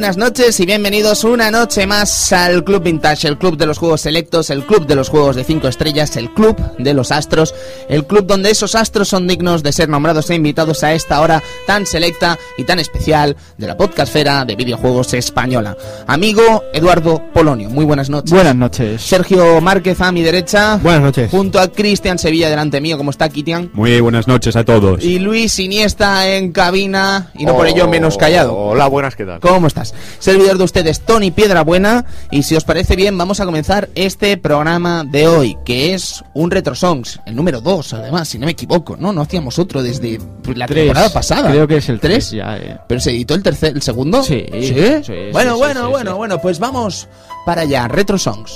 Buenas noches y bienvenidos una noche más al Club Vintage, el club de los juegos selectos, el club de los juegos de 5 estrellas, el club de los astros, el club donde esos astros son dignos de ser nombrados e invitados a esta hora tan selecta y tan especial de la podcastfera de videojuegos española. Amigo Eduardo Polonio, muy buenas noches. Buenas noches. Sergio Márquez a mi derecha. Buenas noches. Junto a Cristian Sevilla delante mío, ¿cómo está Kitian? Muy buenas noches a todos. Y Luis Iniesta en cabina y no por ello menos callado. Hola, buenas, ¿qué tal? ¿Cómo estás? Servidor de ustedes, Tony Piedrabuena. Y si os parece bien, vamos a comenzar este programa de hoy, que es un Retro Songs, el número 2, además, si no me equivoco, ¿no? No hacíamos otro desde la Tres. temporada pasada. Creo que es el ¿Tres? 3 ya, eh. ¿Pero se editó el tercer, el segundo? Sí. ¿Sí? Sí, bueno, sí, bueno, bueno, bueno, pues vamos para allá, Retro Songs.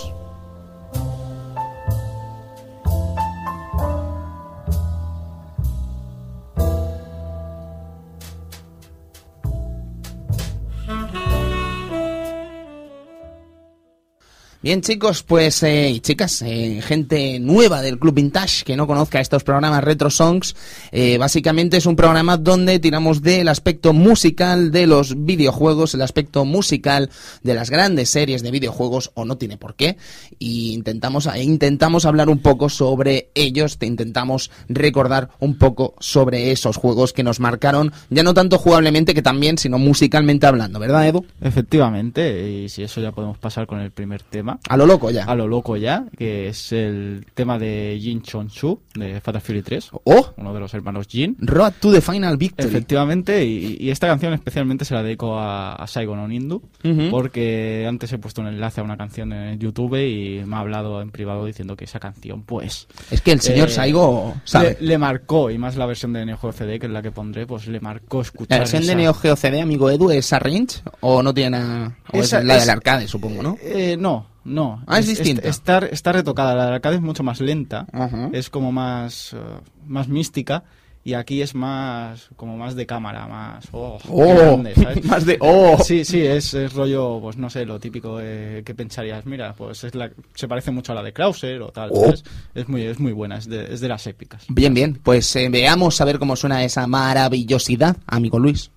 Bien chicos, pues eh, y chicas, eh, gente nueva del Club Vintage que no conozca estos programas Retro Songs, eh, básicamente es un programa donde tiramos del aspecto musical de los videojuegos, el aspecto musical de las grandes series de videojuegos, o no tiene por qué, y intentamos, e intentamos hablar un poco sobre ellos, te intentamos recordar un poco sobre esos juegos que nos marcaron, ya no tanto jugablemente que también, sino musicalmente hablando, ¿verdad Edu? Efectivamente, y si eso ya podemos pasar con el primer tema. A lo loco ya. A lo loco ya, que es el tema de Jin Chon-chu de Fatal Fury 3, ¡Oh! uno de los hermanos Jin. Road to the Final Victory. Efectivamente, y, y esta canción especialmente se la dedico a, a Saigon Onindu, Ujú. porque antes he puesto un enlace a una canción en YouTube y me ha hablado en privado diciendo que esa canción, pues, Es que el señor Eh, Saigo sabe. le, le marcó, y más la versión de Neo Geo CD, que es la que pondré, pues le marcó escuchar ¿La versión de Neo Geo CD, amigo Edu, es Arrange? ¿O no tiene nada? O Esa- es la es- del arcade, supongo, ¿no? Eh, no, no. Ah, es distinta. Está, está retocada. La de arcade es mucho más lenta. Ajá. Es como más, eh, más mística. Y aquí es más, como más de cámara, más... Oh, ¡Oh! grande, ¿sabes? Más de... ¡Oh! Sí, sí, es, es rollo, pues no sé, lo típico de, que pensarías, mira, pues es la, se parece mucho a la de Krauser o tal, Oh. ¿sabes? Es muy, es muy buena, es de, es de las épicas. Bien, bien. Pues eh, veamos a ver cómo suena esa maravillosidad, amigo Luis.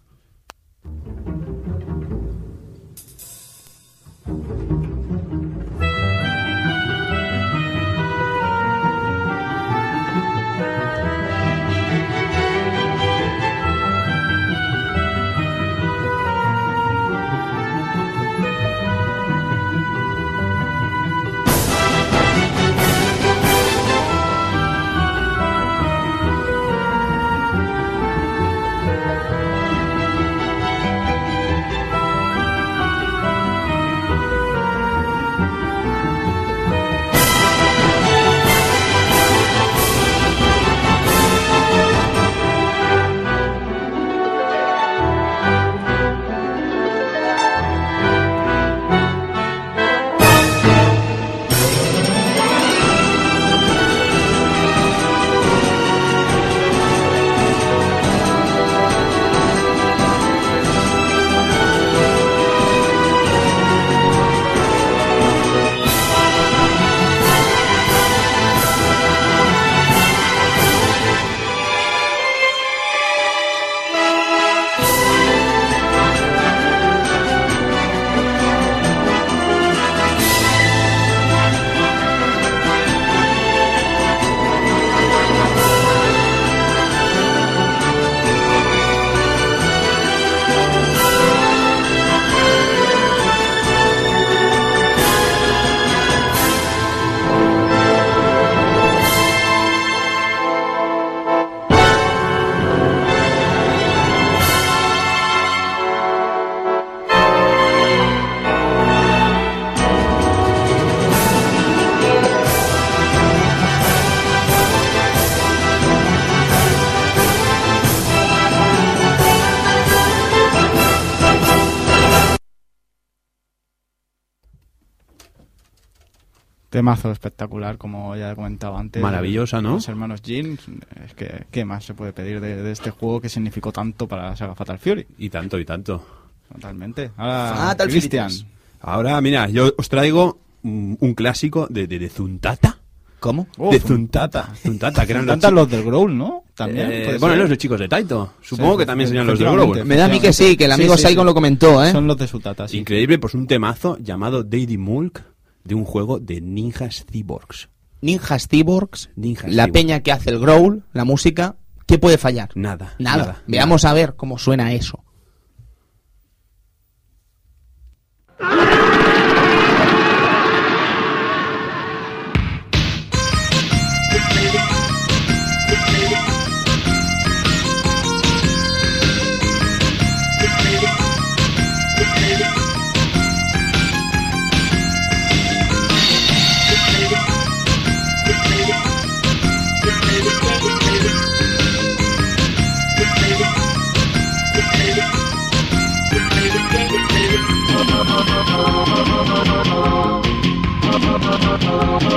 Temazo espectacular, como ya he comentado antes. Maravillosa, ¿no? Los hermanos Jin, es que, ¿qué más se puede pedir de, de este juego que significó tanto para la saga Fatal Fury? Y tanto, y tanto. Totalmente. Ahora, Fatal Christian. Fury Ahora, mira, yo os traigo un, un clásico de, de, de Zuntata. ¿Cómo? Oh, de Zuntata. Zuntata, que eran los Tantas chi- los del Growl, ¿no? También. Eh, bueno, ser. los de chicos de Taito. Supongo Sí, que también serían los de efectivamente. Growl. Me da a mí que sí, que el amigo sí, Saigon sí. lo comentó, ¿eh? Son los de Sutata, sí. Increíble, pues un temazo llamado Daddy Mulk de un juego de ninjas cyborgs. Ninjas Cyborgs, Ninjas la Cyborgs. peña que hace el growl, la música, ¿qué puede fallar? Nada. Nada. Veamos a ver cómo suena eso.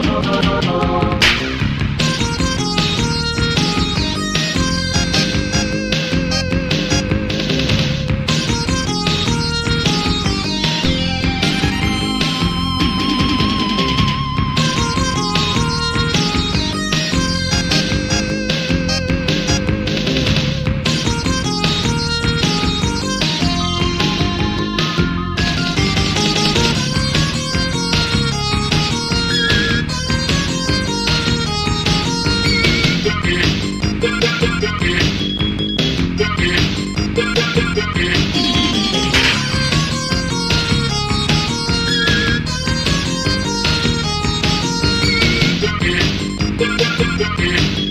Oh, yeah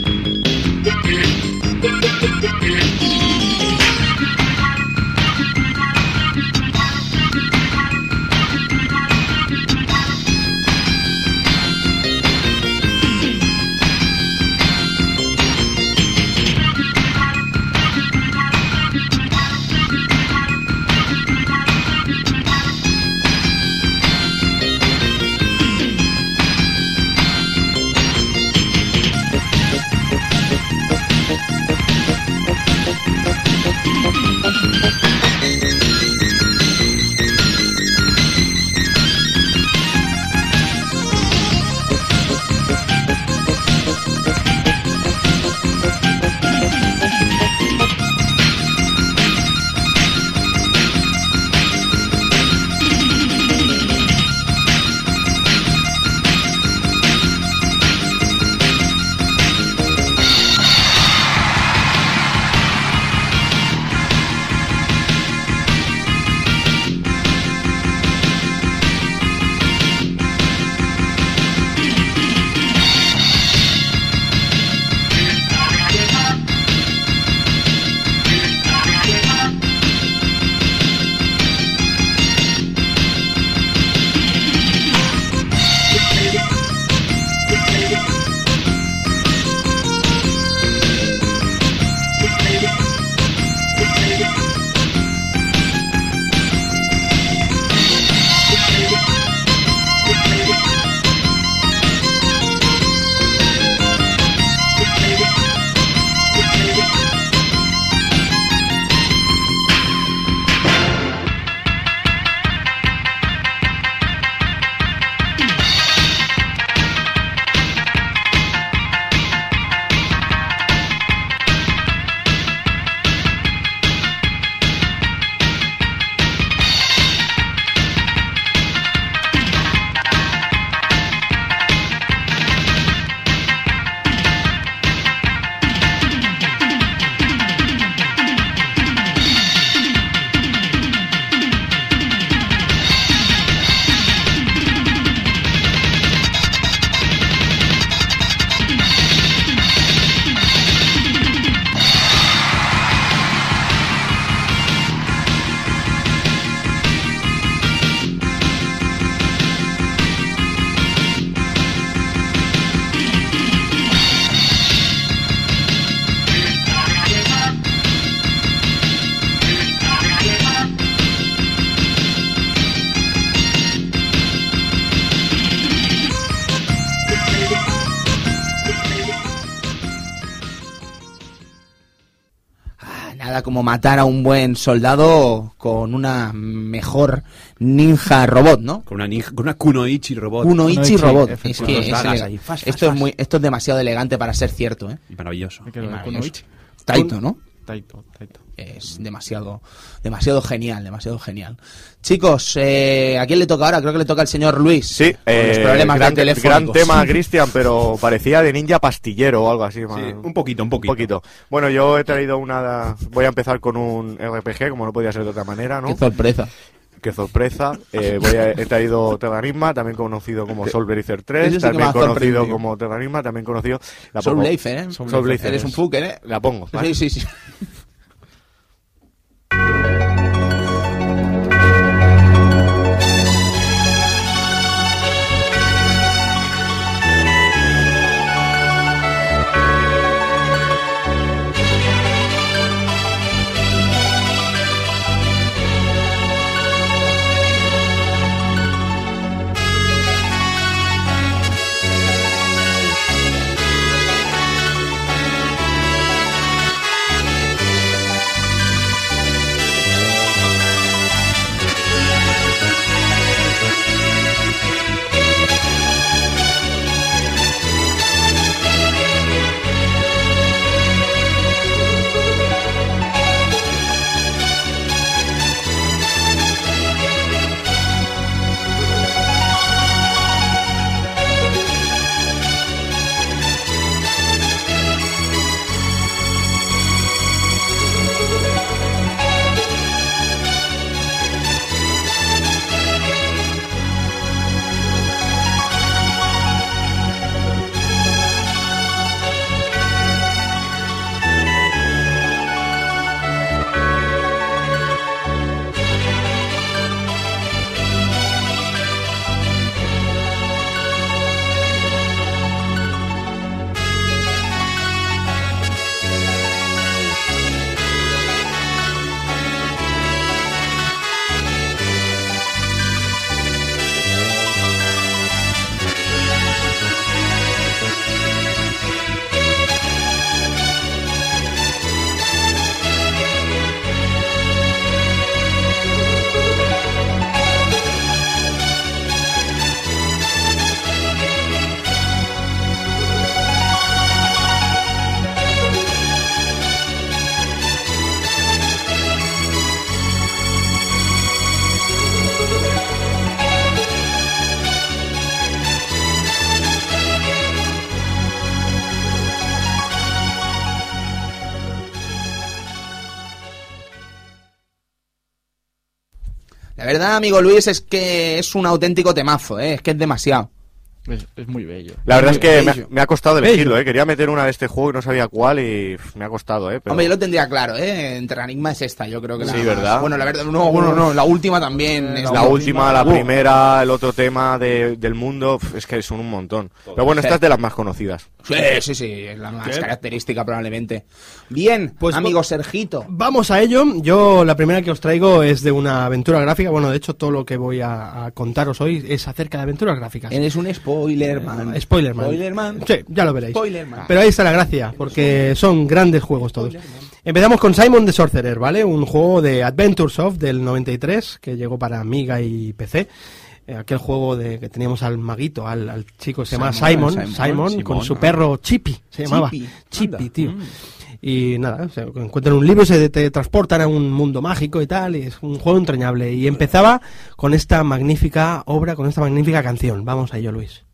como matar a un buen soldado con una mejor ninja robot, ¿no? Con una, ninja, con una Kunoichi robot. Kunoichi Kunoichi, robot. Es que es ahí, fas, esto, fas, es muy, esto es demasiado elegante para ser cierto, ¿eh? Y Maravilloso. Con Maravilloso. Kunoichi. Taito, ¿no? Taito, Taito. Es demasiado, demasiado genial, demasiado genial. Chicos, eh, ¿a quién le toca ahora? Creo que le toca al señor Luis. Sí, Con los eh, problemas gran, de teléfono. gran tema, Cristian, pero parecía de ninja pastillero o algo así. un poquito, un Un poquito. poquito. Bueno, yo he traído una. Voy a empezar con un RPG, como no podía ser de otra manera, ¿no? Qué sorpresa. Qué sorpresa. Eh, voy a- he traído Terranigma, también conocido como Soul Blazer 3, Ese sí que me también conocido como Terranigma, también conocido. La Soul pongo- Blazer, ¿eh? Soul Blazer. Eres un fucker, ¿eh? La pongo. ¿vale? Sí, sí, sí. amigo Luis, es que es un auténtico temazo, ¿eh? Es que es demasiado. Es, es muy bello. La verdad es que me ha, me ha costado elegirlo, ¿eh? Quería meter una de este juego y no sabía cuál y pff, me ha costado, ¿eh? Pero... Hombre, yo lo tendría claro, ¿eh? Entre Enigma es esta, yo creo que Sí, la ¿verdad? Bueno, la verdad, no, bueno, no, la última también es La última, la Uh, primera, el otro tema de- del mundo, es que son un montón. Pero bueno, Sí. esta es de las más conocidas. Sí, sí, sí, es la más característica probablemente. Bien, Pues amigo Sergito. Vamos a ello. Yo la primera que os traigo es de una aventura gráfica. Bueno, de hecho todo lo que voy a, a contaros hoy es acerca de aventuras gráficas. Eres un spoiler, man. Eh, Spoilerman. Spoilerman. Sí, ya lo veréis. Spoilerman. Pero ahí está la gracia, porque son grandes juegos todos. Empezamos con Simon the Sorcerer, ¿vale? Un juego de Adventure Soft del 93 que llegó para Amiga y PC. Eh, aquel juego de que teníamos al maguito, al, al chico que se llama Simon, Simon, Simon, Simon, con su ah. perro Chippy, se llamaba. Chippy, Chippy, tío. Y nada, se encuentran un libro, se te transportan a un mundo mágico y tal, y es un juego entrañable. Y empezaba con esta magnífica obra, con esta magnífica canción. Vamos a ello, Luis.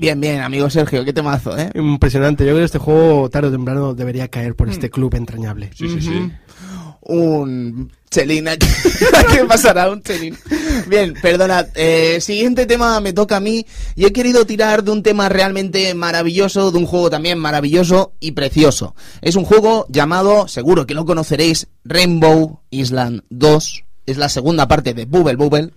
Bien, bien, amigo Sergio, qué temazo, ¿eh? Impresionante. Yo creo que este juego tarde o temprano debería caer por este club entrañable. Sí, sí, sí. Un chelín aquí. ¿Qué pasará? Un chelín. Bien, perdonad. Eh, siguiente tema me toca a mí. Y he querido tirar de un tema realmente maravilloso, de un juego también maravilloso y precioso. Es un juego llamado, seguro que lo conoceréis, Rainbow Island 2. Es la segunda parte de Bubble Bubble.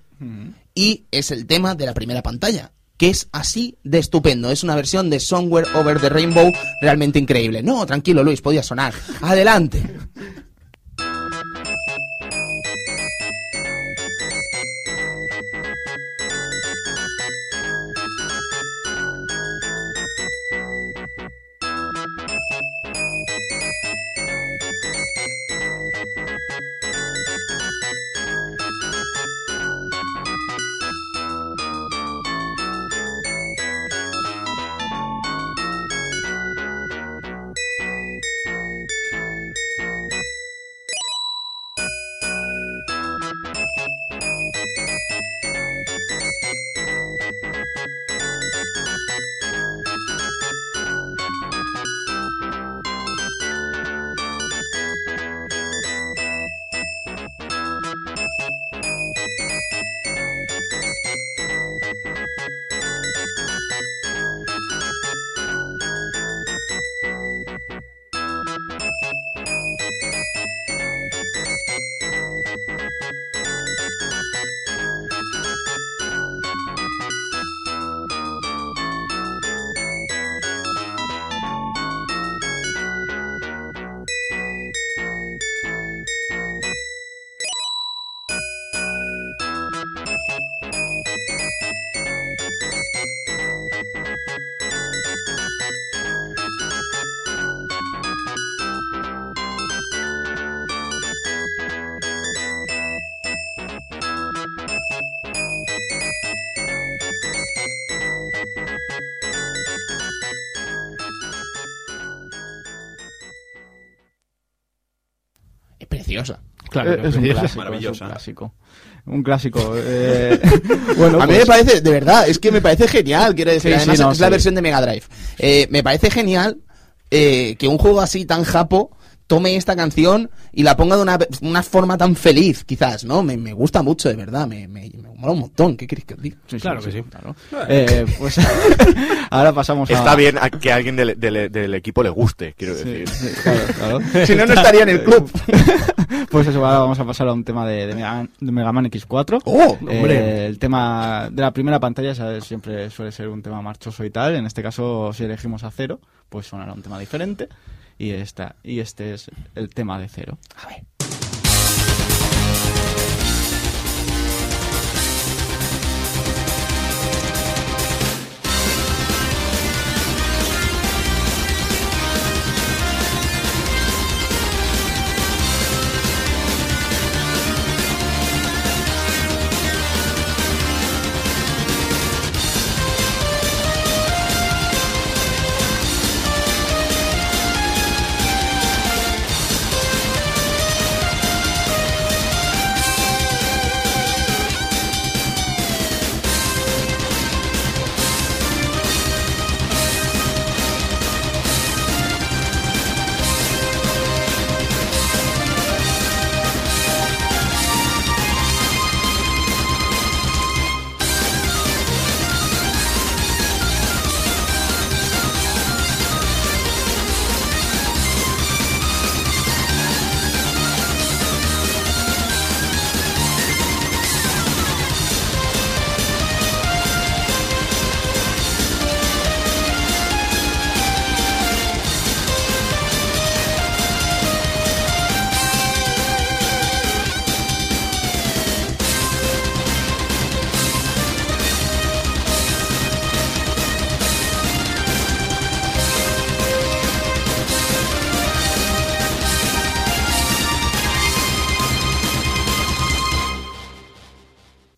Y es el tema de la primera pantalla. Que es así de estupendo. Es una versión de Somewhere Over the Rainbow realmente increíble. No, tranquilo, Luis, podía sonar. Adelante. Preciosa. Claro, Eh, es un clásico, maravillosa. es un clásico. Un clásico. eh, bueno, a mí pues, me parece, de verdad, es que me parece genial, quiero decir. Sí, Además, sí, no, es la versión de Mega Drive. Eh, me parece genial eh, que un juego así tan japo tome esta canción y la ponga de una, una forma tan feliz, quizás, ¿no? Me, me gusta mucho, de verdad, me, me, me mola un montón. ¿Qué queréis que os diga? sí, sí, Claro que sí. claro. Eh, pues ahora pasamos a. Está bien a- que a alguien del, del- del equipo le guste, quiero decir. sí, claro, claro. Si no, no estaría en el club. Pues eso, ahora vamos a pasar a un tema de, de Mega, de Mega Man X4. ¡Oh! Eh, hombre. el tema de la primera pantalla ¿sabes? siempre suele ser un tema marchoso y tal. En este caso, si elegimos a cero, pues sonará un tema diferente. Y, esta, y este es el tema de cero.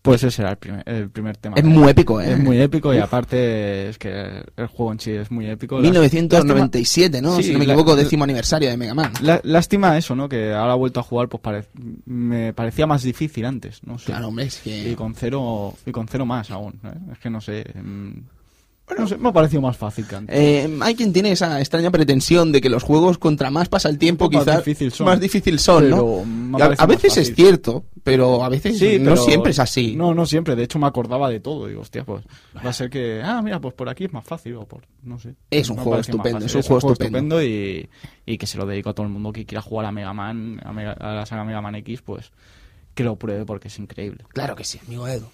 Pues ese era el primer, el primer tema. Es muy épico, ¿eh? Es muy épico y aparte es que el juego en sí es muy épico. Lás- 1997, ¿no? Sí, si no me la- equivoco, décimo aniversario de Mega Man. Lá- Lástima eso, ¿no? Que ahora ha vuelto a jugar, pues pare- me parecía más difícil antes, no sé. Claro, hombre, es que... Y con cero y con cero más aún. ¿eh? Es que no sé. Mm, no sé, me ha parecido más fácil que antes. Eh, hay quien tiene esa extraña pretensión de que los juegos contra más pasa el tiempo Más quizás difícil son. más difícil son, ¿no? A, más veces es cierto, pero a veces Sí, no pero- siempre es así. No, no siempre. De hecho, me acordaba de todo. Digo, hostia, pues va a ser que, ah, mira, pues por aquí es más fácil o por, no sé. Es un juego más estupendo, es un juego estupendo. y, y que se lo dedico a todo el mundo que quiera jugar a Mega Man, a, Mega- a la saga Mega Man X, pues que lo pruebe porque es increíble. Claro que sí, amigo Edu.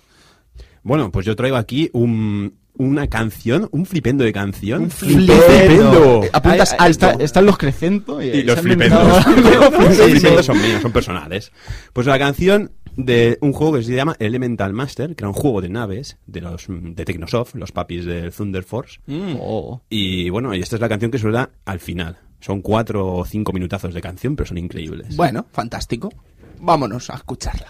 Bueno, pues yo traigo aquí un, una canción, un flipendo de canción. Un flipendo. Apuntas Ahí- ahí alto. está- están los Crecento y, Y los flipendos. inventado- los flipendos son míos, son personales. Pues la canción de un juego que se llama Elemental Master, que era un juego de naves de los de Technosoft, los papis del Thunder Force. Oh. Y bueno, y esta es la canción que suena al final. Son cuatro o cinco minutazos de canción, pero son increíbles. Bueno, fantástico. Vámonos a escucharla.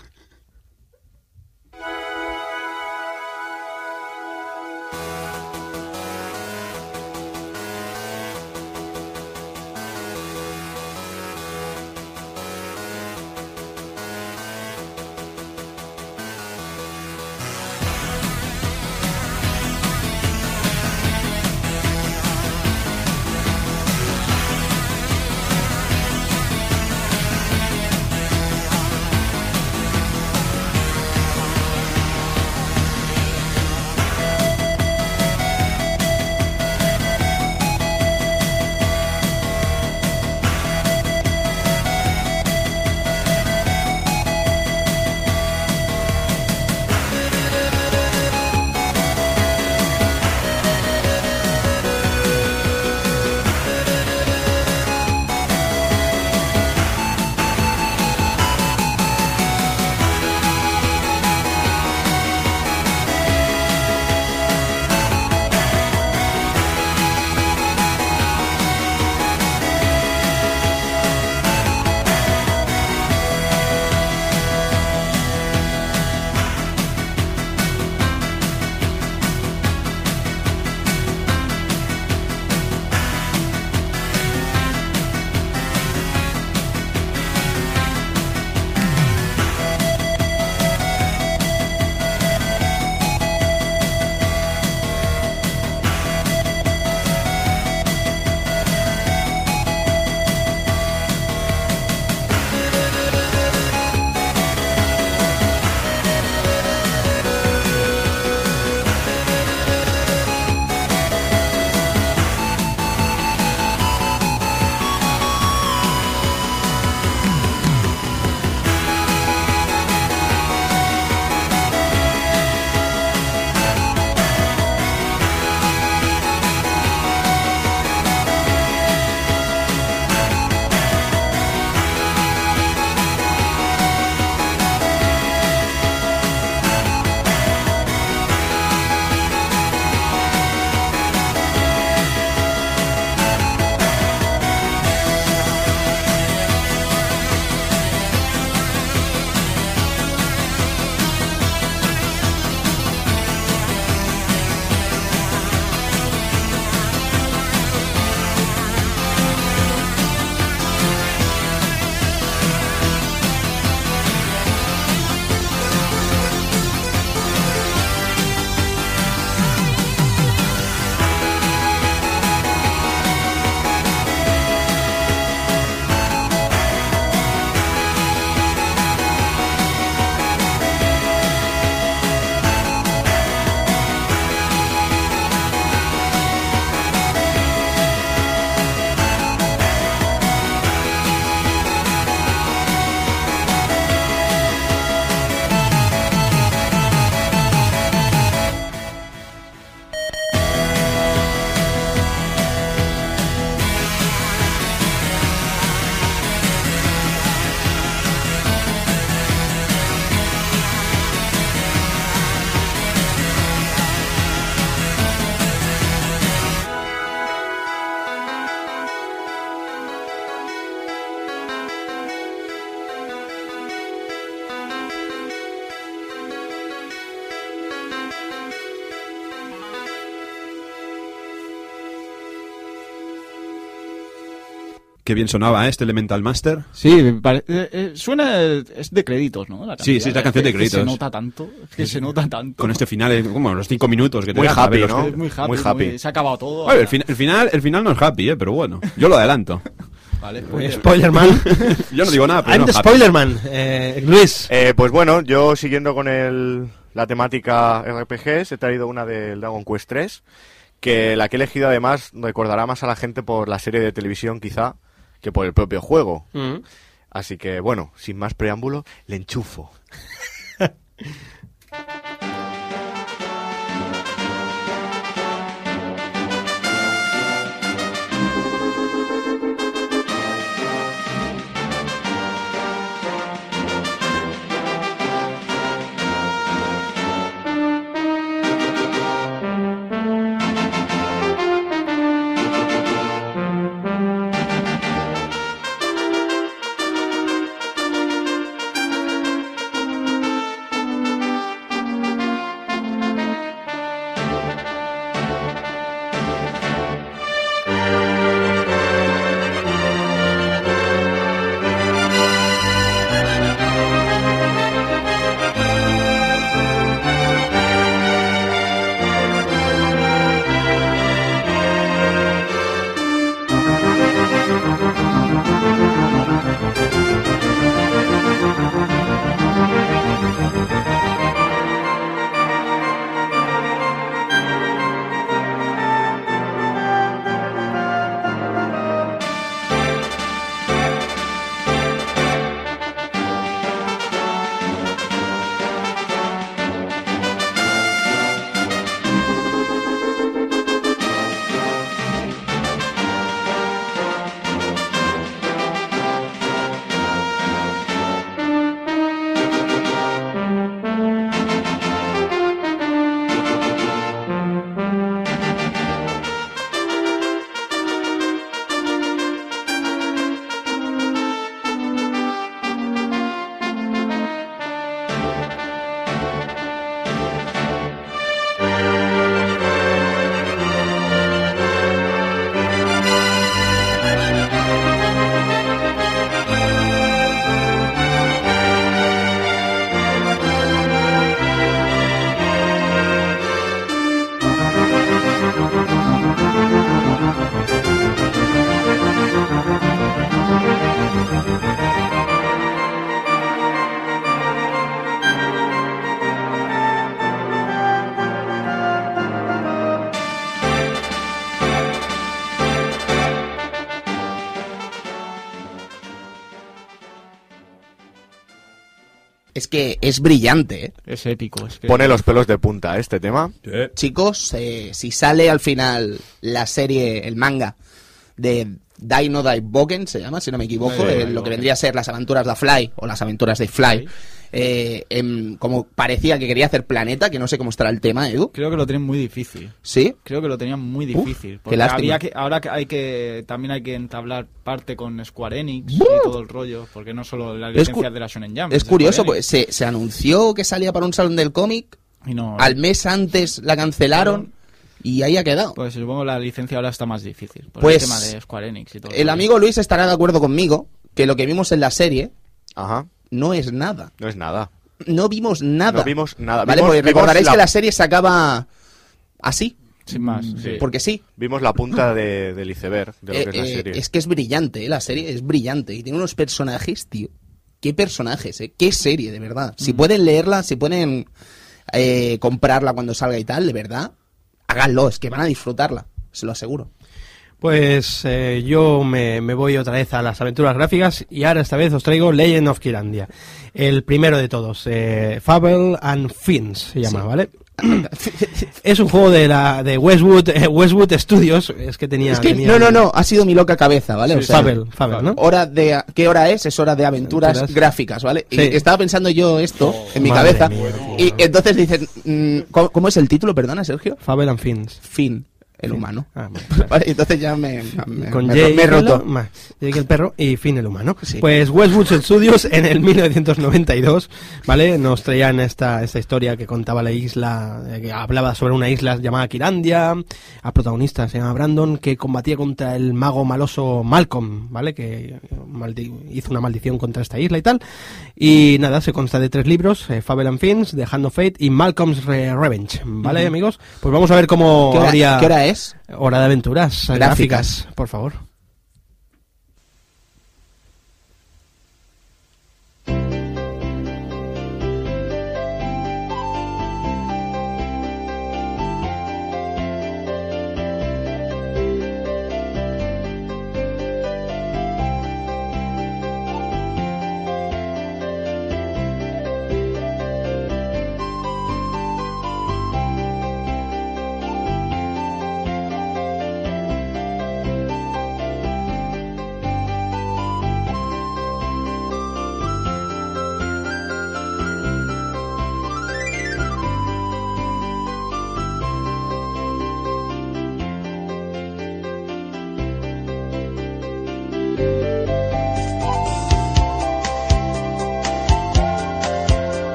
Qué bien sonaba ¿eh? este Elemental Master. Sí, pare- eh, eh, suena. Es de créditos, ¿no? La Sí, sí, es la canción de Es que Se créditos. nota tanto. Que se nota tanto. Con este final, eh, como los cinco minutos que te Muy happy, ver ¿no? Muy happy. Muy happy. muy- se ha acabado todo. Bueno, el, fin- el final, el final no es happy, ¿eh? pero bueno, yo lo adelanto. Vale, pues, Spoilerman. Yo no digo nada, pero I'm no the. Spoilerman. Eh, Luis. Eh, pues bueno, yo siguiendo con el, la temática RPGs, he traído una del Dragon Quest 3, que la que he elegido además recordará más a la gente por la serie de televisión quizá que por el propio juego. Mm. Así que bueno, sin más preámbulo, le enchufo. que es brillante, ¿eh? es épico. Es que Pone los pelos de punta este tema. Chicos, eh, si sale al final la serie, el manga de Dino Boken, se llama, si no me equivoco, eh, lo que vendría a ser las aventuras de Fly o las aventuras de Fly, eh, em, como parecía que quería hacer Planeta, que no sé cómo estará el tema, Edu. Creo que lo tienen muy difícil. ¿Sí? Creo que lo tenían muy difícil. porque lástima. había que, ahora que hay que también hay que entablar parte con Square Enix y todo el rollo, porque no solo las licencias cu- de la Shonen Jump. Es curioso, pues se, se anunció que salía para un salón del cómic. Y no, al mes antes la cancelaron y ahí ha quedado. Pues supongo la licencia ahora está más difícil. Por Pues, el tema de Square Enix y todo. El amigo Luis estará de acuerdo conmigo que lo que vimos en la serie Ajá, no es nada. no es nada. No vimos nada. No vimos nada. Vale, Vimos- porque vimos recordaréis la- que la serie se acaba así, Sin más. sí. porque sí. Vimos la punta de, del iceberg de lo Eh, que es la eh, serie. es que es brillante, eh, la serie es brillante y tiene unos personajes, tío. Qué personajes, eh. Qué serie, de verdad. Mm. Si pueden leerla, si pueden eh, comprarla cuando salga y tal, de verdad, háganlo, es que van a disfrutarla, se lo aseguro. Pues eh, yo me, me voy otra vez a las aventuras gráficas y ahora esta vez os traigo Legend of Kirandia. El primero de todos, eh, Fable and Fins se llama, Sí. ¿vale? es un juego de la de Westwood eh, Westwood Studios, es que tenía... Es que, tenía- no, no, no, ha sido mi loca cabeza, ¿vale? O sea, Fable, Fable, ¿no? hora de ¿qué hora es? Es hora de aventuras, Aventuras. gráficas, ¿vale? Y estaba pensando yo esto en mi cabeza mía, y entonces dicen, mm, ¿cómo, cómo es el título? Perdona, Sergio. Fable and Fins. Fin. El humano. Ah, bueno, claro. Entonces ya me, me, con me- Jake, me roto. ma- Jake el perro y Finn el humano. Sí. Pues Westwood Studios en el 1992, ¿vale? Nos traían esta, esta historia que contaba la isla, eh, que hablaba sobre una isla llamada Kirandia, a protagonista se llama Brandon, que combatía contra el mago maloso Malcolm, ¿vale? Que eh, hizo una maldición contra esta isla y tal. Y nada, se consta de tres libros, eh, Fable and Fins, The Hand of Fate y Malcolm's Re- Revenge, ¿vale, amigos? Pues vamos a ver cómo ¿Qué hora, habría... qué hora es? Hora de aventuras Gráficas. gráficas, por favor.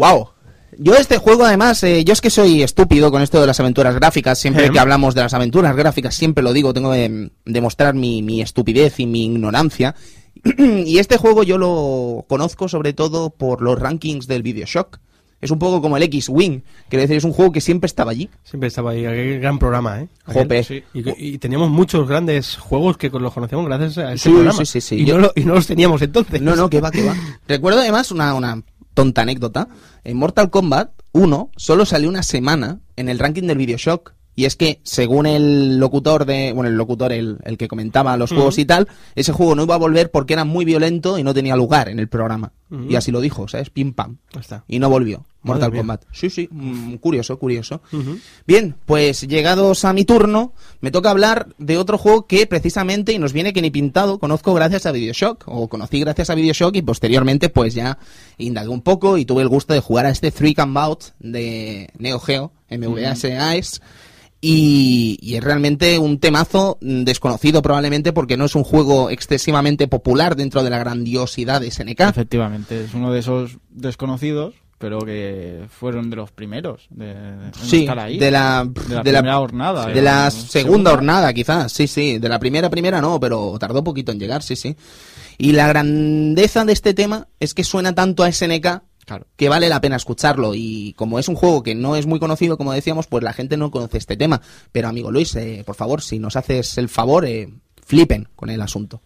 ¡Wow! Yo este juego, además, eh, yo es que soy estúpido con esto de las aventuras gráficas. Siempre Em. que hablamos de las aventuras gráficas, siempre lo digo, tengo que demostrar mi, mi estupidez y mi ignorancia. y este juego yo lo conozco sobre todo por los rankings del Bioshock. Es un poco como el X-Wing, quiero decir, es un juego que siempre estaba allí. Siempre estaba ahí, aquel gran programa, ¿eh? Aquel. Jope. Sí. Y, teníamos muchos grandes juegos que los conocemos gracias a este Sí, programa. sí, sí, sí. Y, Yo- no lo- y no los teníamos entonces. No, no, que va, que va. Recuerdo además una, una tonta anécdota. En Mortal Kombat 1 solo salió una semana en el ranking del Bioshock. Y es que, según el locutor de. Bueno, el locutor, el, el que comentaba los juegos y tal, ese juego no iba a volver porque era muy violento y no tenía lugar en el programa. Y así lo dijo, ¿sabes? Pim pam. Está. Y no volvió. Mortal. Kombat. Sí, sí, mm, curioso, curioso. Bien, pues llegados a mi turno, me toca hablar de otro juego que precisamente, y nos viene que ni pintado, conozco gracias a Bioshock, o conocí gracias a Bioshock y posteriormente pues ya indagué un poco y tuve el gusto de jugar a este Three Can Bout de Neo Geo, MVS AES, y, y es realmente un temazo desconocido probablemente porque no es un juego excesivamente popular dentro de la grandiosidad de SNK. Efectivamente, es uno de esos desconocidos, pero que fueron de los primeros de, de Sí, estar ahí. de la, De la de la- primera hornada. De la segunda hornada, quizás, sí, sí. De la primera, primera no, pero tardó poquito en llegar, sí, sí. Y la grandeza de este tema es que suena tanto a SNK Claro. que vale la pena escucharlo. Y como es un juego que no es muy conocido, como decíamos, pues la gente no conoce este tema. Pero amigo Luis, eh, por favor, si nos haces el favor, eh, flipen con el asunto.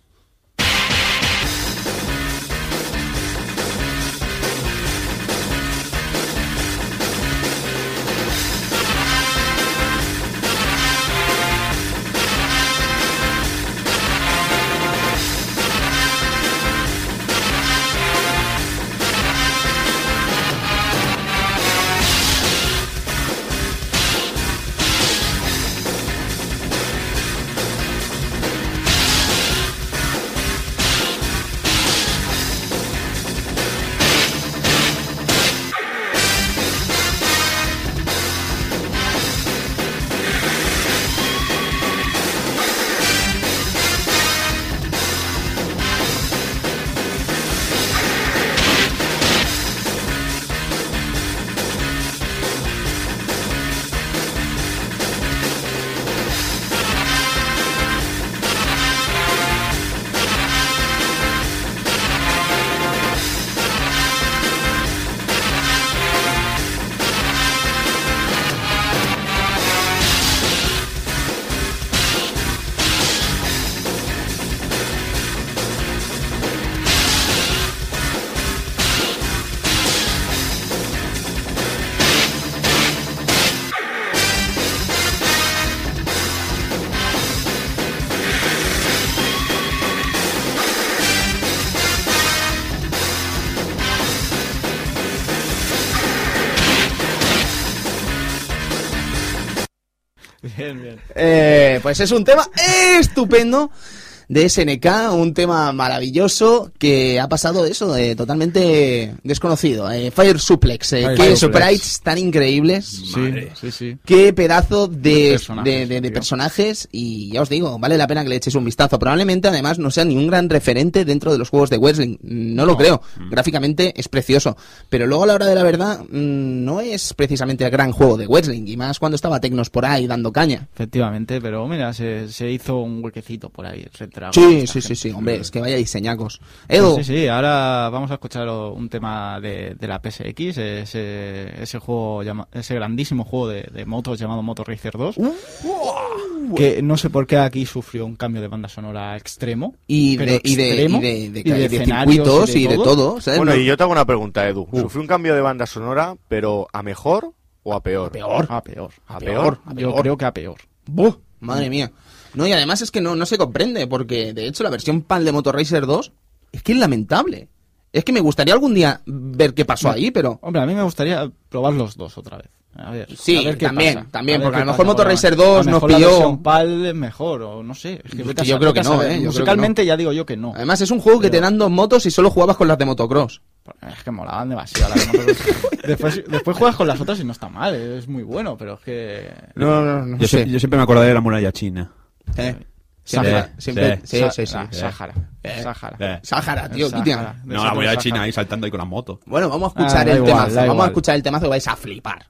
Pues es un tema estupendo de SNK, un tema maravilloso que ha pasado eso, eh, totalmente desconocido. Eh, Fire Suplex, eh, Fire qué Suplex. sprites tan increíbles. Sí, sí, sí. Qué pedazo de, De personajes, de- de tío. personajes y ya os digo, vale la pena que le echéis un vistazo. Probablemente además no sea ni un gran referente dentro de los juegos de Wrestling, no lo creo. Mm. Gráficamente es precioso, pero luego a la hora de la verdad mm, no es precisamente el gran juego de Wrestling y más cuando estaba Tecnos por ahí dando caña. Efectivamente, pero mira, se, se hizo un huequecito por ahí. Sí, sí, sí, sí, hombre, es que vaya diseñacos. Edu, Pues sí, sí, ahora vamos a escuchar un tema de, de la PSX, ese, ese juego, llama- ese grandísimo juego de, de motos llamado Moto Racer 2, que no sé por qué aquí sufrió un cambio de banda sonora extremo. y de, y de, y extremo, de, de- y de de escenarios circuitos y de todo. ¿sabes? Bueno, No- y yo te hago una pregunta, Edu. ¿Sufrió un cambio de banda sonora, pero a mejor o a peor? Peor. A peor. A peor, peor. a Yo peor. creo que a peor. Buh, madre mía. No, y además es que no, no se comprende, porque de hecho la versión PAL de Motor Racer 2 es que es lamentable. Es que me gustaría algún día ver qué pasó ahí, pero... Hombre, a mí me gustaría probar los dos otra vez. A ver, Sí, a ver qué también, pasa. también, ver porque a lo mejor Motor Racer a 2 lo nos mejor la pilló- versión PAL es mejor, o no sé. Es que, yo creo que no. ¿eh? Yo creo que Musicalmente ya digo yo que no. Además es un juego que te dan dos motos y solo jugabas con las de motocross. Es que molaban demasiado. las de después, después juegas con las otras y no está mal, es muy bueno, pero es que... No, no, no Yo, sé. yo siempre me acordaré de la muralla china. Eh, Siempre, Sí, siempre, sí, sí. sí, sí. Sáhara. Sáhara. Sáhara, tío, Sáhara. No, la muralla Sáhara. china ahí saltando ahí con la moto. Bueno, vamos a Ah, escuchar el igual, temazo. Vamos a escuchar el temazo que vais a flipar.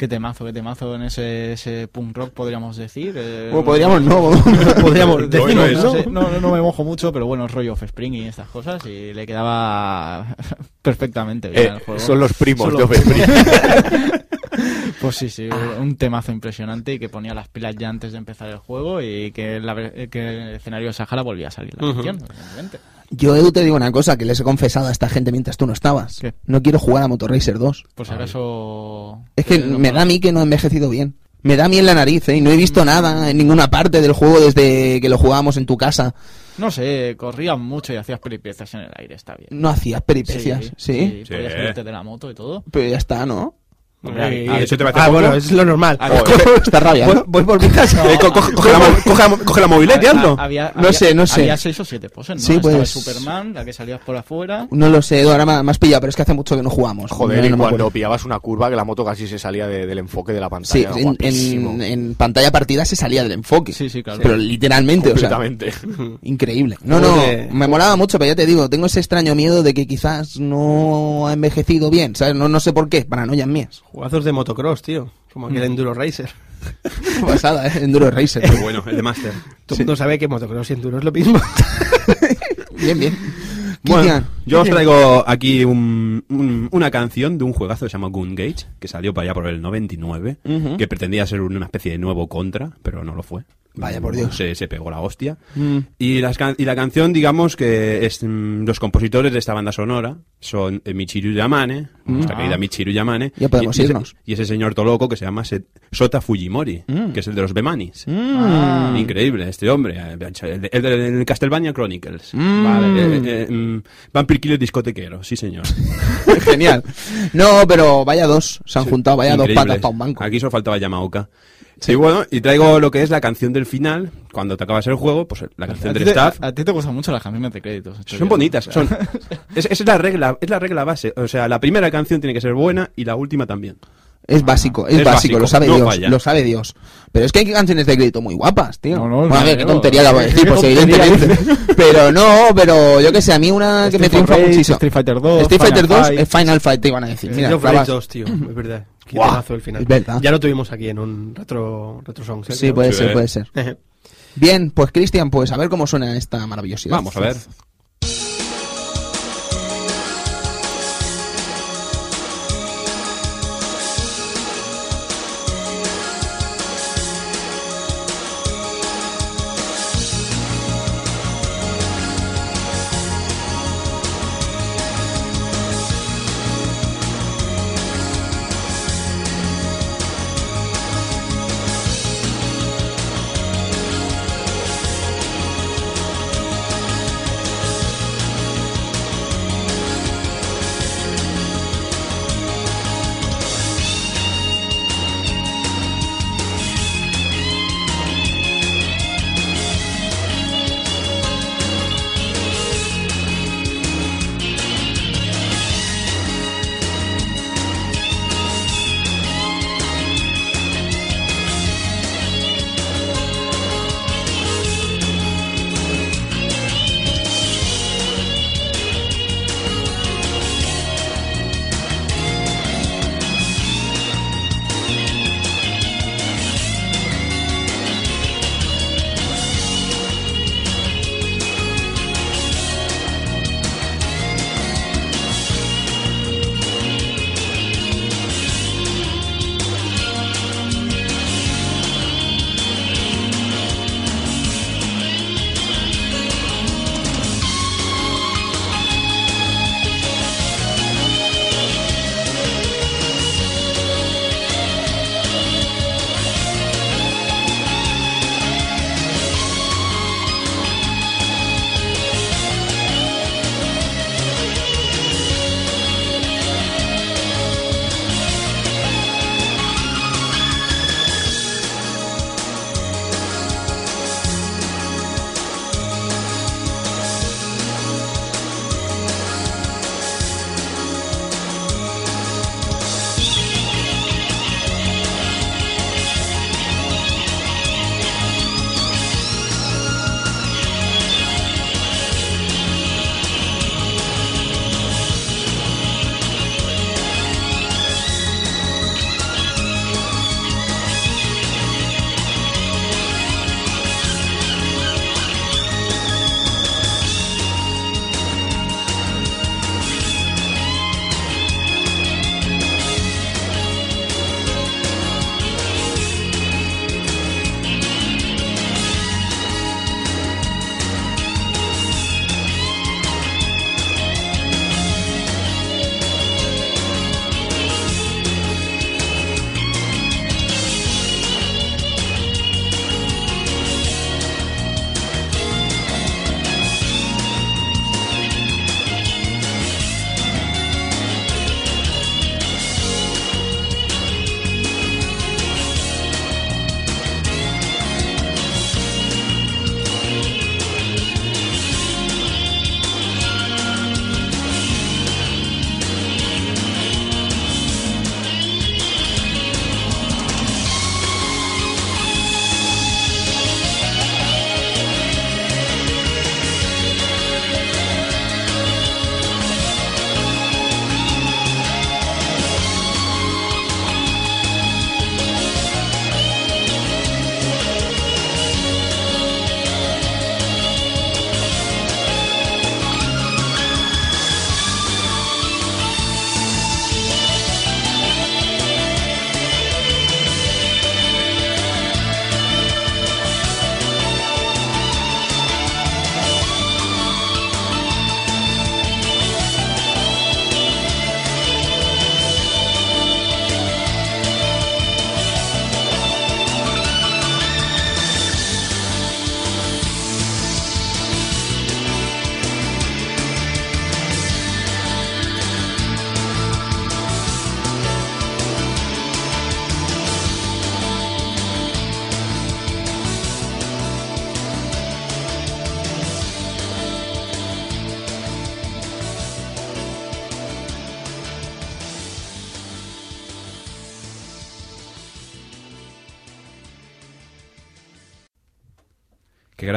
Qué temazo, qué temazo en ese, ese punk rock, podríamos decir. eh, Bueno, podríamos no. Podríamos de- decir, no, ¿no? sé, no, no, me mojo mucho, pero bueno, rollo Offspring y estas cosas, y le quedaba perfectamente bien Eh, al juego. son los primos Son de los- Offspring. Pues sí, sí, un temazo impresionante y que ponía las pilas ya antes de empezar el juego y que, la que el escenario de Sahara volvía a salir la canción, evidentemente. Yo, Edu, te digo una cosa que les he confesado a esta gente mientras tú no estabas. ¿Qué? No quiero jugar a Motor Racer 2. Por si acaso... Es que eh, me da a mí que no ha envejecido bien. Me da a mí en la nariz, ¿eh? Y no he visto nada en ninguna parte del juego desde que lo jugábamos en tu casa. No sé, corrías mucho y hacías peripecias en el aire, está bien. No hacías peripecias, ¿sí? Sí, podías Sí. salirte de la moto y todo. Pero ya está, ¿no? Hombre, ¿y eso te parece ah, poco? bueno, es lo normal. Está rabiando. Voy, voy por mi casa. Eh, co- coge, coge la, coge la- coge la mobilete, Ah, hazlo. ah, No había- sé, no sé. Había seis o siete poses, ¿no? Sí, Estaba pues- Superman, la que salías por afuera. No lo sé, Edu, ahora me has pillado, pero es que hace mucho que no jugamos. Joder, No- y cuando pillabas una curva que la moto casi se salía de- del enfoque de la Sí, pantalla. era en, guapísimo. en- en pantalla partida se salía del enfoque. Sí, sí, claro. Pero literalmente, o sea, increíble. No, no, me molaba mucho, pero ya te digo, tengo ese extraño miedo de que quizás no ha envejecido bien, ¿sabes? No, no sé por qué, paranoias mías. Jugazos de motocross, tío. Como aquel Enduro Racer. Pasada, ¿eh? Enduro Racer. Qué bueno, el de Master. Todo el mundo sabe que motocross y enduro es lo mismo. Bien, bien. Bueno, yo os traigo aquí un- un- una canción de un juegazo que se llama Gun Gage, que salió para allá por el 99, Ujú. que pretendía ser una especie de nuevo contra, pero no lo fue. Vaya, por Dios. Se, se pegó la hostia. Mm. Y, las can- y la canción, digamos que es, mm, los compositores de esta banda sonora son eh, Michiru Yamane, nuestra Ah. querida Michiru Yamane, Ya podemos y, y ese- irnos. y ese señor toloco que se llama Se- Sota Fujimori, Mm. que es el de los Bemanis. Mm. Increíble, este hombre. eh, El, de- el de- el de Castlevania Chronicles. Mm. Vale. eh, eh, mm, Vampire Killer discotequero, sí señor. Genial. No, pero vaya dos, se han juntado, vaya dos patas para un banco. Aquí solo faltaba Yamaoka. Sí, bueno, y traigo lo que es la canción del final, cuando te acabas el juego, pues la canción A del te, staff. a ti te gustan mucho las canciones de créditos. Son viendo. bonitas, son. Es, esa es la regla, es la regla base. O sea, la primera canción tiene que ser buena y la última también. Es básico, es, Es básico, básico, lo sabe no Dios, falla. lo sabe Dios. Pero es que hay canciones de crédito muy guapas, tío. No, no, bueno, a ver, qué tontería acabo de decir, pues evidentemente. pero no, pero yo que sé, a mí una que me Street for triunfa Rage, muchísimo. Street Fighter 2, Street Fighter Final 2 Fight. es Final Fight, te iban a decir. Mira, clavas. Rage 2, tío. Es verdad. Qué temazo el final. es verdad. Ya lo tuvimos aquí en un retro, retro songs. ¿eh? Sí, puede Sí. ser, puede ser. Bien, pues Cristian, pues a ver cómo suena esta maravillosidad. Vamos a ver.「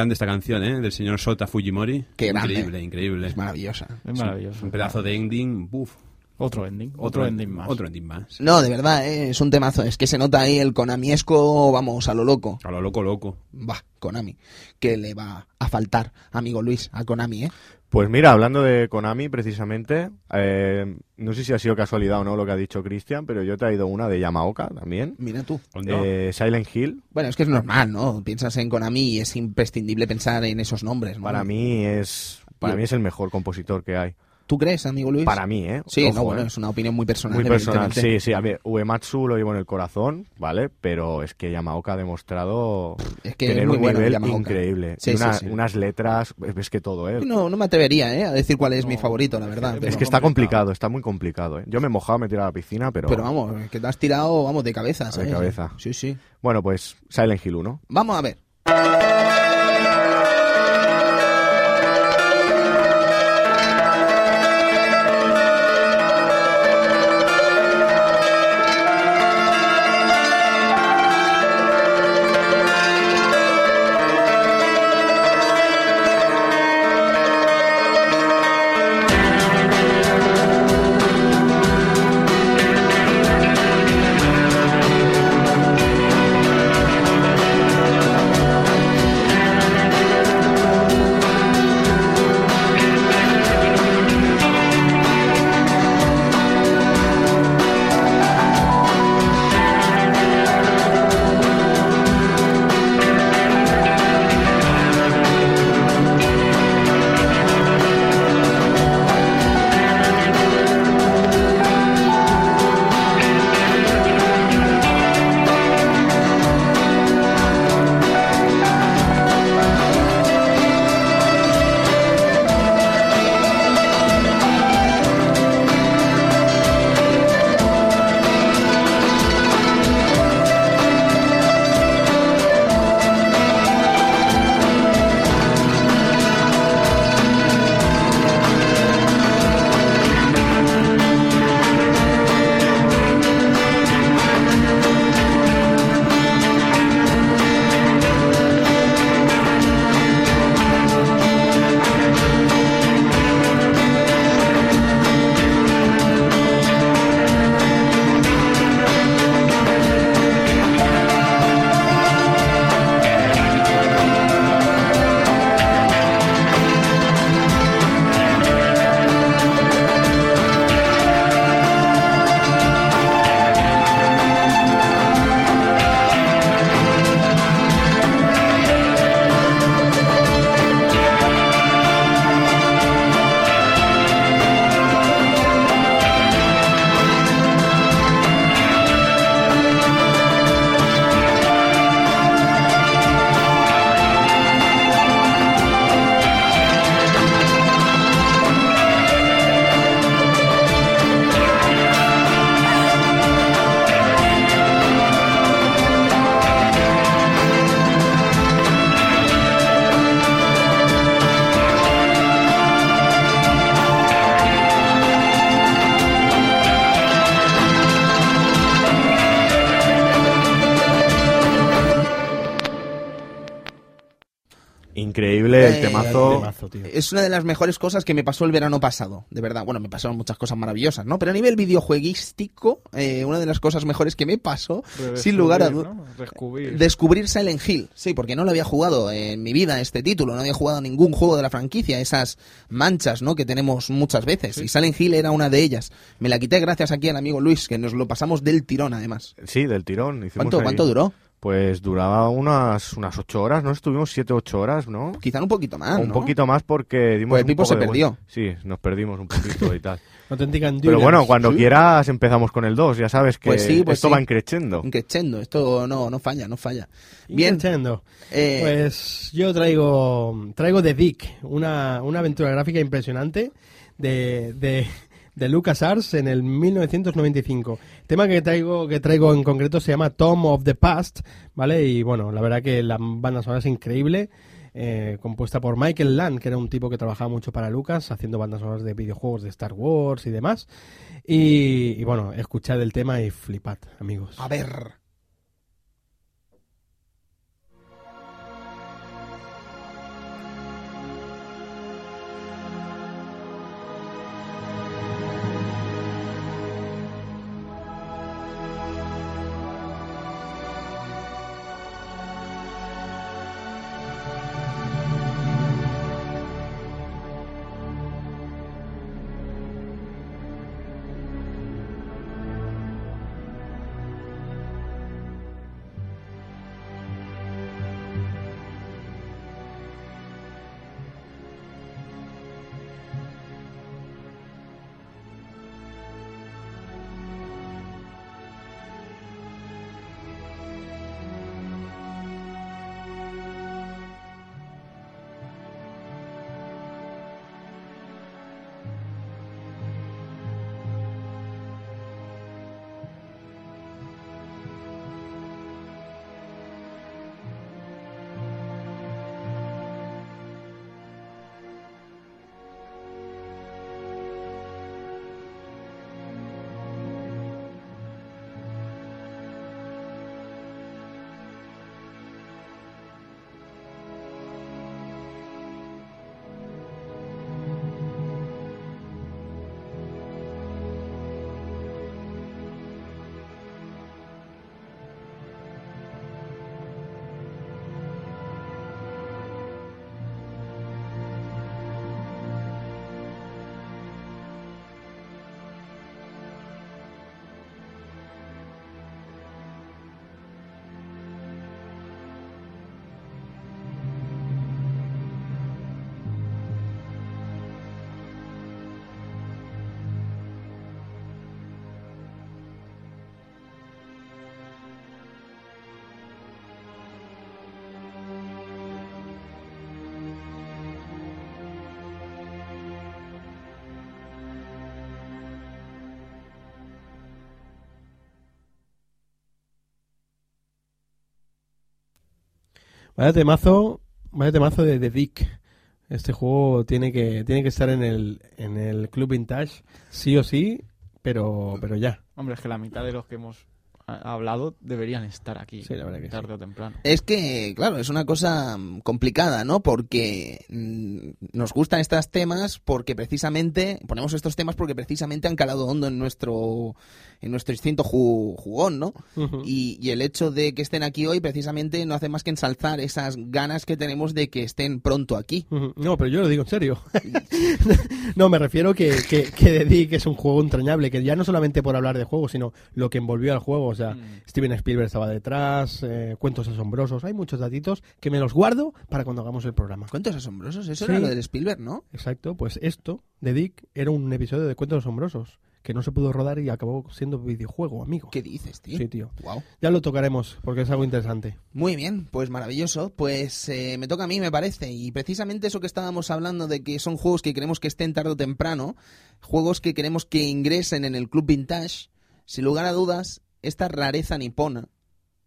grande esta canción, ¿eh? Del señor Sota Fujimori. Qué grande. Increíble, increíble. Es maravillosa. Es maravilloso. Un pedazo de ending, buf. Otro ending. Otro, ending más. Otro ending más. No, de verdad, eh, es un temazo. Es que se nota ahí el Konamiesco, vamos, a lo loco. A lo loco, loco. Va, Konami. ¿Qué le va a faltar, amigo Luis, a Konami, eh? Pues mira, hablando de Konami precisamente, eh, no sé si ha sido casualidad o no lo que ha dicho Cristian, pero yo he traído una de Yamaoka también, Mira tú. Eh, Silent Hill. Bueno, es que es normal, ¿no? Piensas en Konami y es imprescindible pensar en esos nombres, ¿no? Para mí es para mí es el mejor compositor que hay. ¿Tú crees, amigo Luis? Para mí, ¿eh? Sí, Ojo, no, bueno, ¿eh? es una opinión muy personal. Muy personal, sí, sí. A ver, Uematsu lo llevo en el corazón, ¿vale? Pero es que Yamaoka ha demostrado Es que tener es muy un bueno nivel Yamaoka. increíble. Sí, sí, una- sí. unas letras, es que todo, ¿eh? No, no me atrevería ¿eh? a decir cuál es mi favorito, la verdad. es Pero, es que está complicado. está muy complicado, ¿eh? Yo me he mojado, me he tirado a la piscina, pero... pero vamos, que te has tirado, vamos, de cabeza, ¿sabes? cabeza. Sí, sí. Bueno, pues Silent Hill 1. Vamos a ver. Tío. Es una de las mejores cosas que me pasó el verano pasado, de verdad. Bueno, me pasaron muchas cosas maravillosas, ¿no? Pero a nivel videojueguístico, eh, una de las cosas mejores que me pasó, sin lugar a dudas, ¿no? Descubrir. descubrir Silent Hill. Sí, porque no lo había jugado en mi vida este título, no había jugado ningún juego de la franquicia, esas manchas, ¿no? Que tenemos muchas veces. Y Silent Hill era una de ellas. Me la quité gracias aquí al amigo Luis, que nos lo pasamos del tirón, además. Sí, del tirón. hicimos ¿Cuánto, ahí- cuánto duró? Pues duraba unas, unas ocho horas, ¿no? Estuvimos siete, ocho horas, ¿no? Quizá un poquito más, un ¿no? poquito más porque dimos Pues el un Pipo poco se de perdió. vuelta. Sí, nos perdimos un poquito y tal. Auténtica Pero endurance. bueno, cuando Sí. quieras empezamos con el 2, ya sabes que Pues sí, pues esto sí. va increciendo. Un crescendo, esto no, no falla, no falla. Bien, Nintendo. eh, Pues yo traigo traigo The Dick, una, una aventura gráfica impresionante de, de, de LucasArts en el 1995. El tema que traigo, que traigo en concreto se llama Tom of the Past, ¿vale? Y bueno, la verdad que la banda sonora es increíble. eh, compuesta por Michael Land, que era un tipo que trabajaba mucho para Lucas, haciendo bandas sonoras de videojuegos de Star Wars y demás. Y, y bueno, escuchad el tema y flipad, amigos. a ver. Vaya temazo, vaya temazo de The Dick. Este juego tiene que, tiene que estar en el, en el Club Vintage, sí o sí, pero, pero ya. Hombre, es que la mitad de los que hemos hablado deberían estar aquí. Sí, la verdad que tarde sí. o temprano. Es que, claro, es una cosa mm, complicada, ¿no? Porque mm, nos gustan estos temas porque precisamente, ponemos estos temas porque precisamente han calado hondo en nuestro, en nuestro instinto ju- jugón, ¿no? Y, y el hecho de que estén aquí hoy precisamente no hace más que ensalzar esas ganas que tenemos de que estén pronto aquí. No, pero yo lo digo en serio. no, me refiero que, que, que es un juego entrañable, que ya no solamente por hablar de juego, sino lo que envolvió al juego. O sea, Mm. Steven Spielberg estaba detrás, eh, cuentos asombrosos, hay muchos datitos que me los guardo para cuando hagamos el programa. Cuentos asombrosos, eso Sí. era lo del Spielberg, ¿no? Exacto, pues esto, de Dick, era un episodio de cuentos asombrosos, que no se pudo rodar y acabó siendo videojuego, amigo. ¿Qué dices, tío? Sí, tío. Wow. Ya lo tocaremos, porque es algo interesante. Muy bien, pues maravilloso. Pues eh, me toca a mí, me parece. Y precisamente eso que estábamos hablando de que son juegos que queremos que estén tarde o temprano, juegos que queremos que ingresen en el Club Vintage, sin lugar a dudas, esta rareza nipona.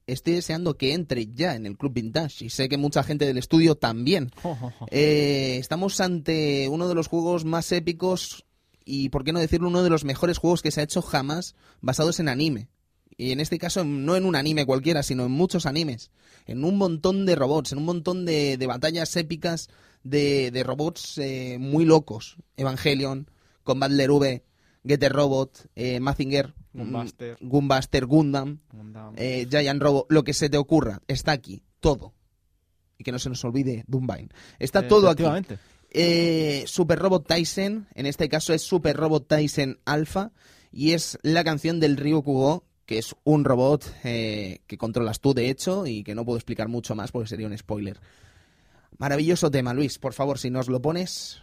Estoy deseando que entre ya en el Club Vintage y sé que mucha gente del estudio también. Eh, estamos ante uno de los juegos más épicos y, por qué no decirlo, uno de los mejores juegos que se ha hecho jamás basados en anime. Y en este caso, no en un anime cualquiera, sino en muchos animes. En un montón de robots, en un montón de, de batallas épicas de, de robots eh, muy locos. Evangelion, Combat V, Getter Robot, eh, Mazinger, Gunbuster. mm, Gunbuster, Gundam, Gundam. eh, Giant Robot, lo que se te ocurra, está aquí, todo. Y que no se nos olvide Doomvine. Está Eh, todo aquí. Eh, Super Robot Tyson, en este caso es Super Robot Tyson Alpha, y es la canción del Ryukugo, que es un robot eh, que controlas tú, de hecho, y que no puedo explicar mucho más porque sería un spoiler. Maravilloso tema, Luis, por favor, si nos lo pones.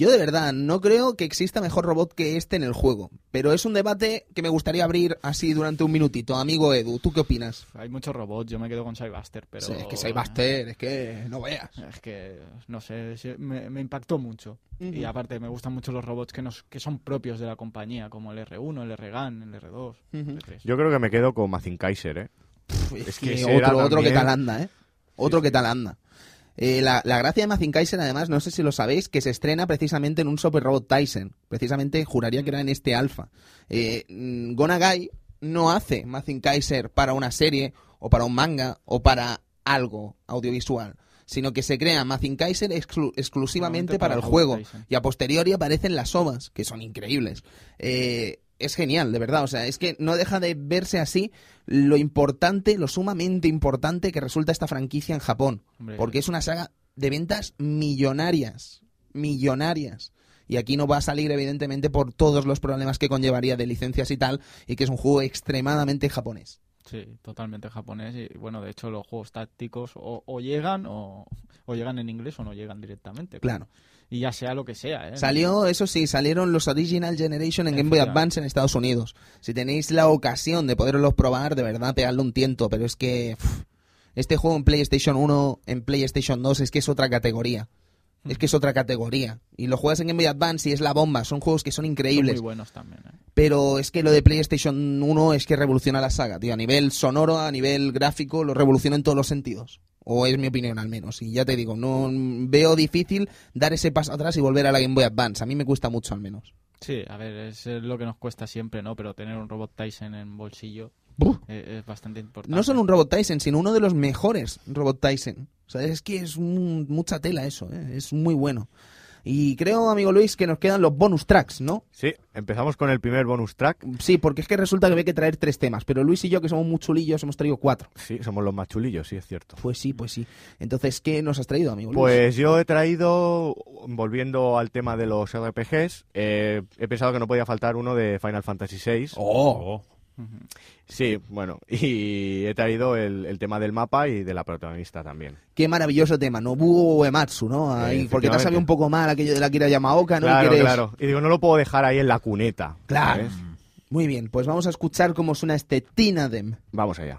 Yo de verdad no creo que exista mejor robot que este en el juego, pero es un debate que me gustaría abrir así durante un minutito. Amigo Edu, ¿tú qué opinas? Hay muchos robots, yo me quedo con Cybuster, pero... Sí, es que Cybuster, es que no veas. Es que, no sé, me, me impactó mucho. Y aparte, me gustan mucho los robots que, nos, que son propios de la compañía, como el R1, el R-GAN, el R2, el R3. Yo creo que me quedo con Mazin Kaiser, ¿eh? Pff, es, Es que que otro, que tal anda, ¿eh? Otro que tal anda. Eh, la, la gracia de Mazin Kaiser, además, no sé si lo sabéis, que se estrena precisamente en un Super Robot Tyson. Precisamente juraría que era en este alfa. Eh, mm, Gonagai no hace Mazin Kaiser para una serie, o para un manga, o para algo audiovisual, sino que se crea Mazin Kaiser exclu- exclusivamente para, para el juego. Tyson. Y a posteriori aparecen las ovas, que son increíbles. Eh, es genial, de verdad. O sea, es que no deja de verse así lo importante, lo sumamente importante que resulta esta franquicia en Japón. Hombre. Porque es una saga de ventas millonarias. Millonarias. Y aquí no va a salir, evidentemente, por todos los problemas que conllevaría de licencias y tal, y que es un juego extremadamente japonés. Sí, totalmente japonés. Y bueno, de hecho, los juegos tácticos o, o llegan o, o llegan en inglés o no llegan directamente. Claro. Y ya sea lo que sea, ¿eh? Salió, eso sí, salieron los Original Generation en Game Boy. Advance en Estados Unidos. Si tenéis la ocasión de poderlos probar, de verdad, pegadle un tiento, pero es que este juego en PlayStation 1, en PlayStation 2, es que es otra categoría. Es que es otra categoría. Y lo juegas en Game Boy Advance y es la bomba. Son juegos que son Son increíbles. muy buenos también, ¿eh? Pero es que lo de PlayStation 1 es que revoluciona la saga, tío. A nivel sonoro, a nivel gráfico, lo revoluciona en todos los sentidos. O es mi opinión al menos. Y ya te digo, no veo difícil dar ese paso atrás y volver a la Game Boy Advance. A mí me cuesta mucho al menos. Sí, a ver, es lo que nos cuesta siempre, ¿no? Pero tener un robot Tyson en bolsillo Buh. eh, es bastante importante. No solo un Robot Tyson, sino uno de los mejores Robot Tyson. O sea, es que es un- mucha tela eso, ¿eh? es muy bueno. Y creo, amigo Luis, que nos quedan los bonus tracks, ¿no? Sí, empezamos con el primer bonus track. Sí, porque es que resulta que había que traer tres temas, pero Luis y yo, que somos muy chulillos, hemos traído cuatro. Sí, somos los más chulillos, sí, es cierto. Pues sí, pues sí. Entonces, ¿qué nos has traído, amigo Luis? Pues yo he traído, volviendo al tema de los RPGs, eh, he pensado que no podía faltar uno de Final Fantasy VI. ¡Oh! Sí, bueno, y he traído el, el tema del mapa y de la protagonista también. Qué maravilloso tema, Nobuo Uematsu, ¿no? Ahí, porque te ha sabido un poco mal aquello de la Kira Yamaoka, ¿no? Y claro, quieres- claro. Y digo, no lo puedo dejar ahí en la cuneta. Claro. ¿sabes? Muy bien, pues vamos a escuchar cómo suena este Tinadem. Vamos allá.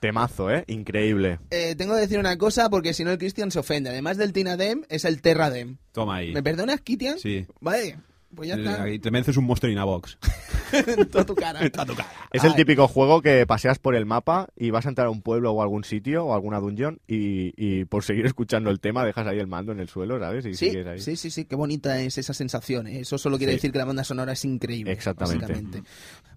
Temazo, ¿eh? Increíble. Eh, tengo que decir una cosa porque si no el Cristian se ofende. Además del Tina Dem, es el Terra Dem. Toma ahí. ¿Me perdonas, Kitian? Sí. Vale, pues ya está. Ahí te mereces un monstruo in a box. en toda tu cara. Está a tu cara. Es el típico juego que paseas por el mapa y vas a entrar a un pueblo o algún sitio o alguna dungeon y, y por seguir escuchando el tema dejas ahí el mando en el suelo, ¿sabes? Y Sí, sigues ahí. sí, sí, sí, qué bonita es esa sensación. ¿eh? Eso solo quiere Sí. decir que la banda sonora es increíble. Exactamente.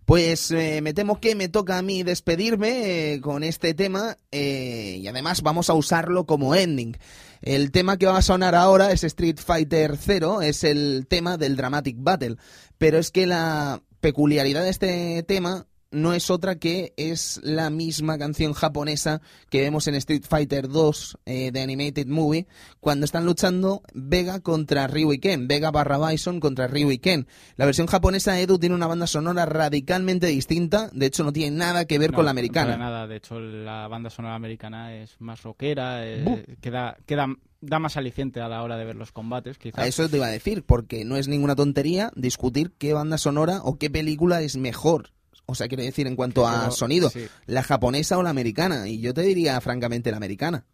Pues eh, me temo que me toca a mí despedirme eh, con este tema eh, y además vamos a usarlo como ending. El tema que va a sonar ahora es Street Fighter 0, es el tema del Dramatic Battle, pero es que la peculiaridad de este tema no es otra que es la misma canción japonesa que vemos en Street Fighter 2 eh, de Animated Movie cuando están luchando Vega contra Ryu y Ken, Vega barra Bison contra Ryu y Ken. La versión japonesa Edu tiene una banda sonora radicalmente distinta, de hecho no tiene nada que ver No, con la americana. nada, de hecho la banda sonora americana es más rockera, eh, queda, queda, da más aliciente a la hora de ver los combates, quizás. A eso te iba a decir, porque no es ninguna tontería discutir qué banda sonora o qué película es mejor. O sea, quiere decir en cuanto a sonido, sí. la japonesa o la americana. Y yo te diría francamente la americana.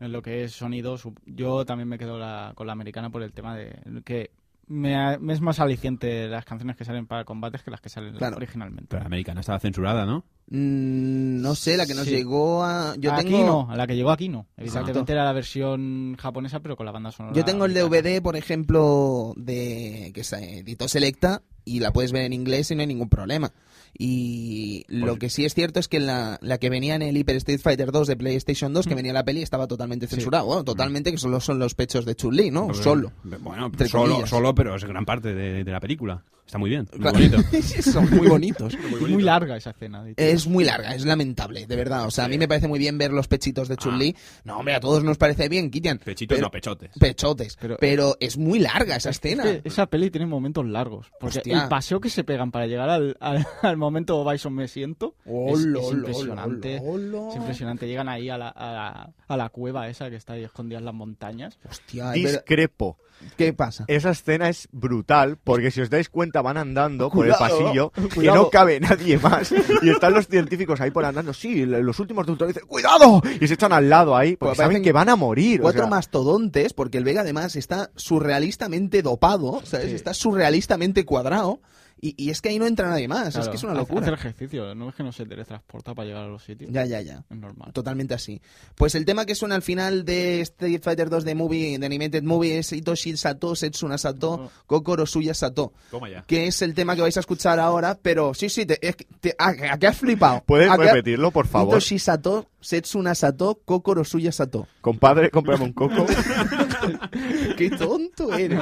En lo que es sonido, su- yo también me quedo la- con la americana por el tema de que me, ha- me es más aliciente las canciones que salen para combates que las que salen Claro. originalmente. Pero la americana estaba censurada, ¿no? Mm, no sé, la que nos Sí. llegó a... Yo aquí tengo... no, a la que llegó aquí no. Evidentemente Exacto. era la versión japonesa, pero con la banda sonora. Yo tengo el americana. DVD, por ejemplo, de que se editó Selecta y la puedes ver en inglés y no hay ningún problema. Y lo Pues- que sí es cierto es que la, la que venía en el Hyper Street Fighter 2 de PlayStation 2, que venía la peli, estaba totalmente censurada. Bueno, totalmente, que solo son los pechos de Chun-Li, ¿no? Solo. Bueno, solo, solo, pero es gran parte de, de la película. Está muy bien, muy Claro. bonito. son muy bonitos. Y muy larga esa escena. Es muy larga, es lamentable, de verdad. O sea, a mí me parece muy bien ver los pechitos de Chun-Li. No, hombre, a todos nos parece bien, Kitian. Pechitos, Pero- no, pechotes. Pechotes. Pero, Pero- es muy larga esa escena. Es que esa peli tiene momentos largos. Porque Hostia. el paseo que se pegan para llegar al, al, al momento Bison me siento es, Olo, es olo, impresionante. olo. Es impresionante. Llegan ahí a la, a, la, a la cueva esa que está ahí escondida en las montañas. Hostia. Discrepo. ¿qué pasa? Esa escena es brutal porque si os dais cuenta van andando por el Cuidado, pasillo que cuidado. no cabe nadie más y están los científicos ahí por andando. Sí, los últimos doctores dicen ¡cuidado! y se echan al lado ahí porque Pues saben que van a morir. o Cuatro sea, mastodontes, porque el Vega además está surrealistamente dopado, ¿sabes? Sí. Está surrealistamente cuadrado. Y, y es que ahí no entra nadie más, es Claro, que es una hace- locura. Hacer ejercicio, no es que no se teletransporta para llegar a los sitios. Ya, ya, ya. Es normal. Totalmente así. Pues el tema que suena al final de Street Fighter 2 de Movie, de Animated Movie, es Itoshi Sato, Setsuna Sato, Oh. Kokoro Suya Sato. Toma ya. Que es el tema que vais a escuchar ahora, pero sí, sí, te, es que te- ¿a, a qué has flipado? ¿Puedes ¿A qué- repetirlo, por favor? Itoshi Sato, Setsuna Sato, Kokoro Suya Sato. Compadre, cómprame un coco. ¡Qué tonto eres!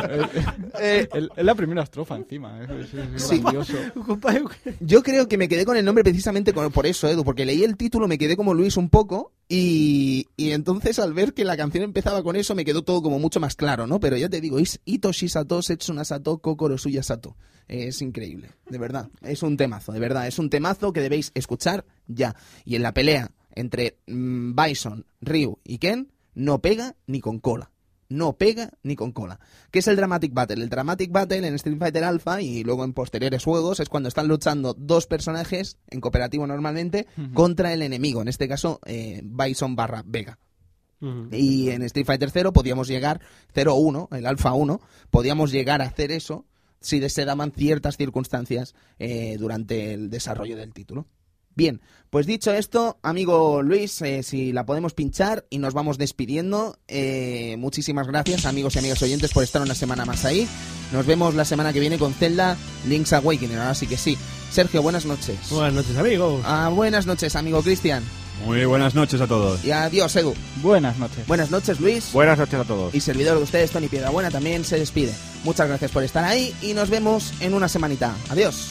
Eh, Es la primera estrofa encima. Es, es- es Sí. grandioso. Yo creo que me quedé con el nombre precisamente con- por eso, Edu, porque leí el título, me quedé como Luis un poco y, y entonces al ver que la canción empezaba con eso me quedó todo como mucho más claro, ¿no? Pero ya te digo, es Itoshi Sato, Setsuna Sato, Kokoro Suya Sato. Es increíble, de verdad. Es un temazo, de verdad. Es un temazo que debéis escuchar ya. Y en la pelea entre mm, Bison, Ryu y Ken, no pega ni con cola. No pega ni con cola. ¿Qué es el Dramatic Battle? El Dramatic Battle en Street Fighter Alpha y luego en posteriores juegos es cuando están luchando dos personajes, en cooperativo normalmente, contra el enemigo. En este caso, eh, Bison barra Vega. Y en Street Fighter 0 podíamos llegar, 0-1, el Alpha 1, podíamos llegar a hacer eso si se daban ciertas circunstancias eh, durante el desarrollo del título. Bien, pues dicho esto, amigo Luis, eh, si la podemos pinchar y nos vamos despidiendo. eh, muchísimas gracias, amigos y amigas oyentes, por estar una semana más ahí. Nos vemos la semana que viene con Zelda Link's Awakening. Ahora sí que sí. Sergio, buenas noches. Buenas noches, amigos. Ah, buenas noches, amigo Cristian. Muy buenas noches a todos. Y adiós, Edu. Buenas noches. Buenas noches, Luis. Buenas noches a todos. Y servidor de ustedes, Tony Piedrabuena, también se despide. Muchas gracias por estar ahí y nos vemos en una semanita. Adiós.